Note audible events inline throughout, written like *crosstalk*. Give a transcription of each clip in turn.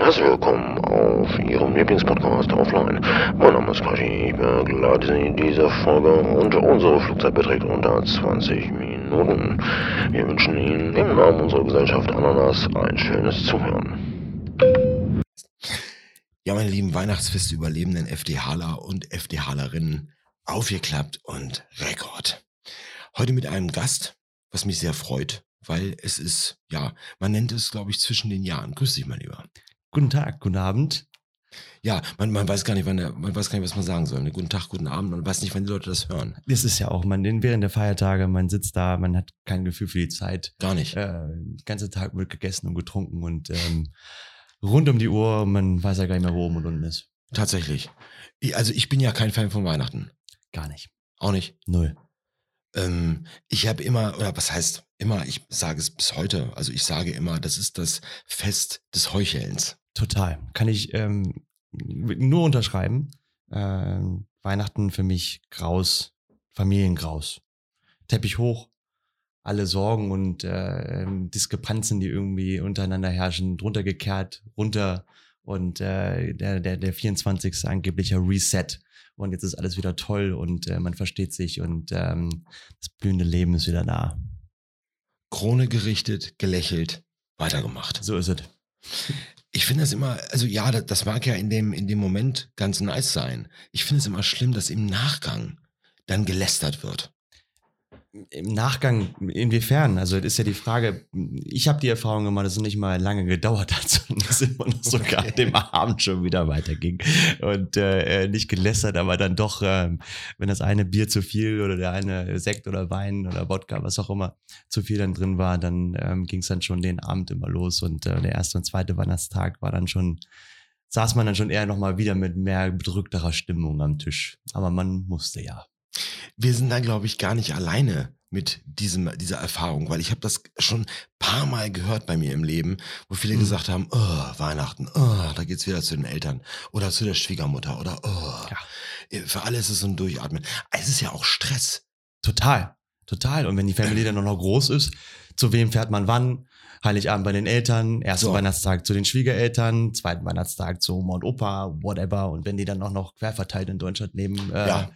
Herzlich willkommen auf Ihrem Lieblingspodcast Offline. Mein Name ist Quashi, ich begleite Sie in dieser Folge und unsere Flugzeit beträgt unter 20 Minuten. Wir wünschen Ihnen im Namen unserer Gesellschaft Ananas ein schönes Zuhören. Ja, meine lieben Weihnachtsfest-Überlebenden FDHler und FDHlerinnen, aufgeklappt und Rekord. Heute mit einem Gast, was mich sehr freut, weil es ist, ja, man nennt es, glaube ich, zwischen den Jahren. Grüß dich, mein Lieber. Guten Tag, guten Abend. Ja, man, man weiß gar nicht, wann der, man weiß gar nicht, was man sagen soll. Ne? Guten Tag, guten Abend. Man weiß nicht, wann die Leute das hören. Das ist ja auch, man während der Feiertage, man sitzt da, man hat kein Gefühl für die Zeit. Gar nicht. Äh, den ganzen Tag wird gegessen und getrunken und ähm, rund um die Uhr, man weiß ja gar nicht mehr, wo oben und unten ist. Tatsächlich. Ich- Also ich bin ja kein Fan von Weihnachten. Gar nicht. Auch nicht. Null. Ähm, ich habe immer, oder was heißt immer, ich sage es bis heute, also ich sage immer, das ist das Fest des Heuchelns. Total. Kann ich ähm, nur unterschreiben. Ähm, Weihnachten für mich graus, Familiengraus. Teppich hoch, alle Sorgen und äh, ähm, Diskrepanzen, die irgendwie untereinander herrschen, drunter gekehrt, runter und äh, der, der, der 24. angeblicher Reset. Und jetzt ist alles wieder toll und äh, man versteht sich und ähm, das blühende Leben ist wieder da. Krone gerichtet, gelächelt, weitergemacht. So ist es. Ich finde das immer, also ja, das, das mag ja in dem, in dem Moment ganz nice sein. Ich finde es immer schlimm, dass im Nachgang dann gelästert wird. Im Nachgang, inwiefern? Also, ist ja die Frage, ich habe die Erfahrung gemacht, dass es nicht mal lange gedauert hat, *laughs* sondern dass es immer noch sogar Okay. dem Abend schon wieder weiterging. Und äh, äh, nicht gelästert, aber dann doch, ähm, wenn das eine Bier zu viel oder der eine Sekt oder Wein oder Wodka, was auch immer, zu viel dann drin war, dann ähm, ging es dann schon den Abend immer los. Und äh, der erste und zweite Weihnachtstag war dann schon, saß man dann schon eher nochmal wieder mit mehr bedrückterer Stimmung am Tisch. Aber man musste ja. Wir sind da, glaube ich, gar nicht alleine mit diesem, dieser Erfahrung, weil ich habe das schon paar Mal gehört bei mir im Leben, wo viele Mhm. gesagt haben, oh, Weihnachten, oh, da geht's wieder zu den Eltern oder zu der Schwiegermutter oder oh. Ja. Für alle ist es so ein Durchatmen. Es ist ja auch Stress. Total, total. Und wenn die Family dann noch groß ist, zu wem fährt man wann? Heiligabend bei den Eltern, ersten So. Weihnachtstag zu den Schwiegereltern, zweiten Weihnachtstag zu Oma und Opa, whatever. Und wenn die dann auch noch querverteilt in Deutschland leben, äh, Ja.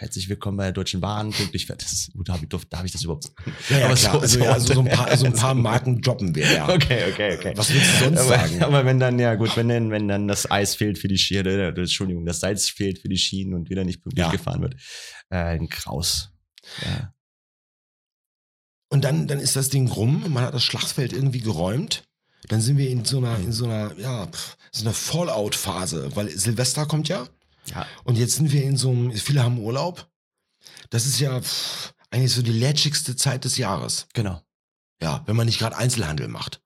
Herzlich willkommen bei der Deutschen Bahn, pünktlich fährt das. Gut, darf ich, darf, darf ich das überhaupt sagen? Ja, ja Aber *laughs* klar. so- also, so- ja, also so, ein paar, so ein paar *laughs* Marken droppen wir, ja. Okay, okay, okay. Was willst du sonst aber, sagen? Aber wenn dann, ja gut, wenn dann, wenn dann das Eis fehlt für die Schiene, äh, Entschuldigung, das Salz fehlt für die Schienen und wieder nicht pünktlich Ja. gefahren wird, äh, ein Kraus. Ja. Und dann, dann ist das Ding rum, man hat das Schlachtfeld irgendwie geräumt. Dann sind wir in so einer, in so einer, ja, so einer Fallout-Phase, weil Silvester kommt ja. Ja, Und jetzt sind wir in so einem, viele haben Urlaub. Das ist ja pf, eigentlich so die lätschigste Zeit des Jahres. genau. Ja, wenn man nicht gerade Einzelhandel macht.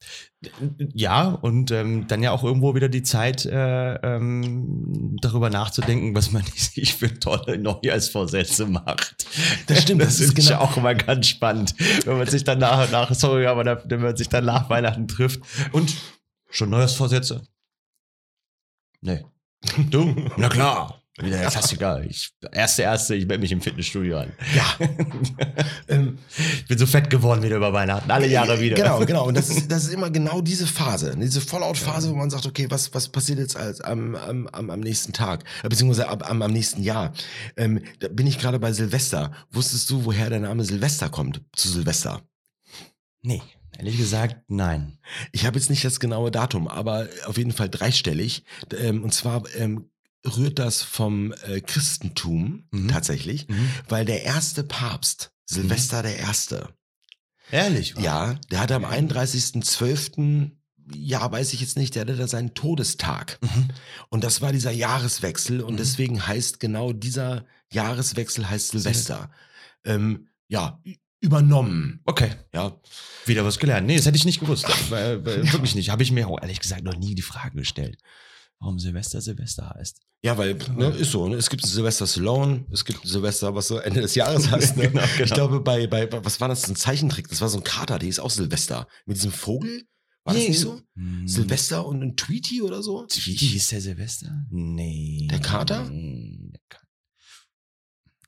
Ja, und ähm, dann ja auch irgendwo wieder die Zeit, äh, ähm, darüber nachzudenken, was man *laughs* sich für tolle Neujahrsvorsätze macht. Das stimmt, das ist ja genau- auch immer ganz spannend, wenn man sich dann nach, nach sorry, aber da, wenn man sich dann nach Weihnachten trifft und schon Neujahrsvorsätze? Nee. Du? Na klar. Wieder der Klassiker. Ich, erste, erste, ich melde mich im Fitnessstudio an. Ja. *laughs* ähm, Ich bin so fett geworden wieder über Weihnachten. Alle Jahre wieder. Genau, genau. Und das *laughs* ist, das ist immer genau diese Phase, diese Fallout-Phase, wo man sagt, okay, was, was passiert jetzt als, am, am, am, nächsten Tag, äh, beziehungsweise am, am, am nächsten Jahr. Ähm, da bin ich gerade bei Silvester. Wusstest du, woher der Name Silvester kommt? Zu Silvester. Nee, ehrlich gesagt, nein. Ich habe jetzt nicht das genaue Datum, aber auf jeden Fall dreistellig. Ähm, und zwar ähm, rührt das vom äh, Christentum Mhm. tatsächlich, weil der erste Papst, Silvester der Erste, Ehrlich? ja, der hatte am 31.12., ja, weiß ich jetzt nicht, der hatte da seinen Todestag. Mhm. Und das war dieser Jahreswechsel und Mhm. deswegen heißt genau dieser Jahreswechsel heißt Silvester. Ähm, ja, übernommen. Okay, Ja, wieder was gelernt. Nee, das hätte ich nicht gewusst. Weil, weil, *laughs* wirklich nicht. Habe ich mir auch ehrlich gesagt noch nie die Frage gestellt, warum Silvester Silvester heißt. Ja, weil, ne, ist so, ne? Es gibt Silvester Stallone, es gibt Silvester, was so Ende des Jahres heißt, ne? *laughs* Genau, genau. Ich glaube, bei, bei, was war das, ein Zeichentrick? Das war so ein Kater, der ist auch Silvester. Mit diesem Vogel? War das nicht so? Hm. Silvester und ein Tweety oder so? Tweety hieß der Silvester? Nee. Der Kater? Hm, der Ka-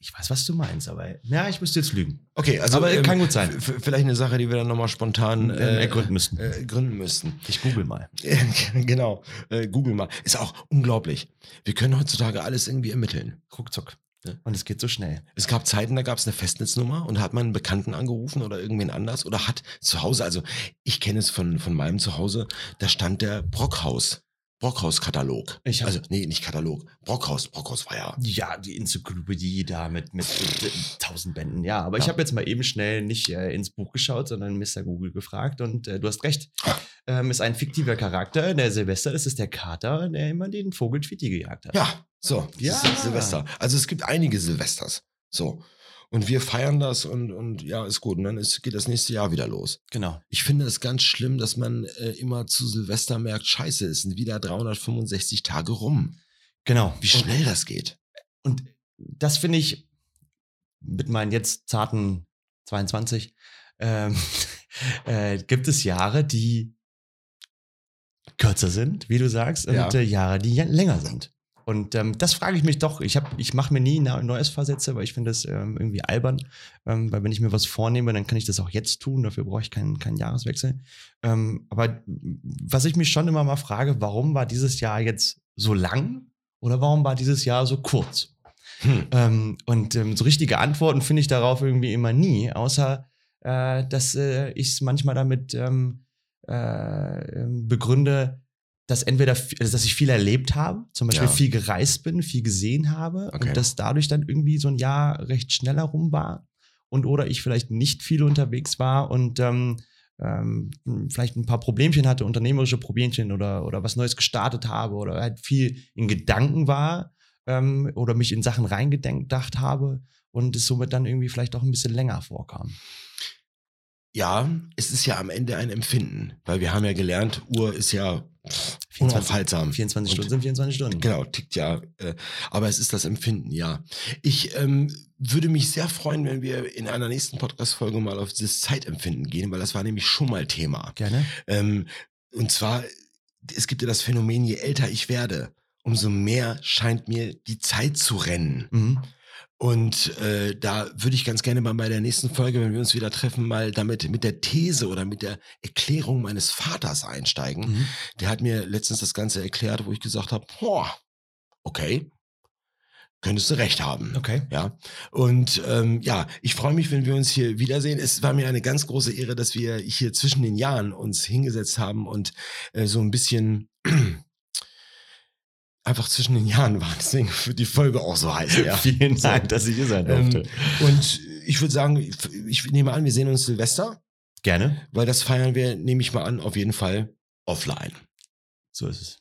Ich weiß, was du meinst, aber ja, ich müsste jetzt lügen. Okay, also Aber ähm, kann gut sein. Vielleicht eine Sache, die wir dann nochmal spontan Äh, ergründen müssten. Äh, gründen müssten. Ich google mal. *laughs* genau. Äh, Google mal. Ist auch unglaublich. Wir können heutzutage alles irgendwie ermitteln. Ruckzuck. Ja. Und es geht so schnell. Es gab Zeiten, da gab es eine Festnetznummer und hat man einen Bekannten angerufen oder irgendwen anders oder hat zu Hause, also ich kenne es von, von meinem Zuhause, da stand der Brockhaus. Brockhaus-Katalog. Ich Also, nee, nicht Katalog. Brockhaus. Brockhaus war ja. Ja, die Enzyklopädie da mit, mit, tausend Bänden. Ja, aber ich Ja. habe jetzt mal eben schnell nicht äh, ins Buch geschaut, sondern Mr. Google gefragt und äh, du hast recht. Ähm, ist ein fiktiver Charakter, der Silvester, das ist der Kater, der immer den Vogel Tweety gejagt hat. Ja, so. Ja. Silvester. Also es gibt einige Silvesters. So. Und wir feiern das und, und ja, ist gut. Und dann ist, geht das nächste Jahr wieder los. Genau. Ich finde es ganz schlimm, dass man äh, immer zu Silvester merkt, scheiße, es sind wieder 365 Tage rum. Genau. Wie schnell das geht. Und das finde ich mit meinen jetzt zarten 22, ähm, *laughs* äh, gibt es Jahre, die kürzer sind, wie du sagst, und Ja. äh, Jahre, die länger sind. Und ähm, das frage ich mich doch. Ich, hab- ich mache mir nie Neues Vorsätze, weil ich finde das ähm, irgendwie albern. Ähm, weil wenn ich mir was vornehme, dann kann ich das auch jetzt tun. Dafür brauche ich keinen, keinen Jahreswechsel. Ähm, aber was ich mich schon immer mal frage, warum war dieses Jahr jetzt so lang oder warum war dieses Jahr so kurz? Hm. Ähm, und ähm, so richtige Antworten finde ich darauf irgendwie immer nie, außer äh, dass äh, ich es manchmal damit äh, begründe, dass entweder, also dass ich viel erlebt habe, zum Beispiel Ja. viel gereist bin, viel gesehen habe Okay. und dass dadurch dann irgendwie so ein Jahr recht schneller rum war und oder ich vielleicht nicht viel unterwegs war und ähm, ähm, vielleicht ein paar Problemchen hatte, unternehmerische Problemchen oder, oder was Neues gestartet habe oder halt viel in Gedanken war ähm, oder mich in Sachen reingedacht habe und es somit dann irgendwie vielleicht auch ein bisschen länger vorkam. Ja, es ist ja am Ende ein Empfinden, weil wir haben ja gelernt, Uhr ist ja 24 unaufhaltsam. 24 Und- Stunden sind 24 Stunden. Genau, tickt ja. Äh, aber es ist das Empfinden, ja. Ich ähm, würde mich sehr freuen, wenn wir in einer nächsten Podcast-Folge mal auf dieses Zeitempfinden gehen, weil das war nämlich schon mal Thema. Gerne. Ähm, und zwar, es gibt ja das Phänomen, je älter ich werde, umso mehr scheint mir die Zeit zu rennen. Mhm. Und äh, da würde ich ganz gerne mal bei der nächsten Folge, wenn wir uns wieder treffen, mal damit mit der These oder mit der Erklärung meines Vaters einsteigen. Mhm. Der hat mir letztens das Ganze erklärt, wo ich gesagt habe, boah, okay, könntest du recht haben. Okay. Ja, und ähm, ja, ich freue mich, wenn wir uns hier wiedersehen. Es war mir eine ganz große Ehre, dass wir hier zwischen den Jahren uns hingesetzt haben und äh, so ein bisschen einfach zwischen den Jahren waren. Deswegen wird die Folge auch so heiß. Ja. *laughs* Vielen. Dank, dass ich hier sein Ähm, durfte. und ich würde sagen, ich, ich nehme an, wir sehen uns Silvester, Gerne. weil das feiern wir, nehme ich mal an, auf jeden Fall offline. So ist es.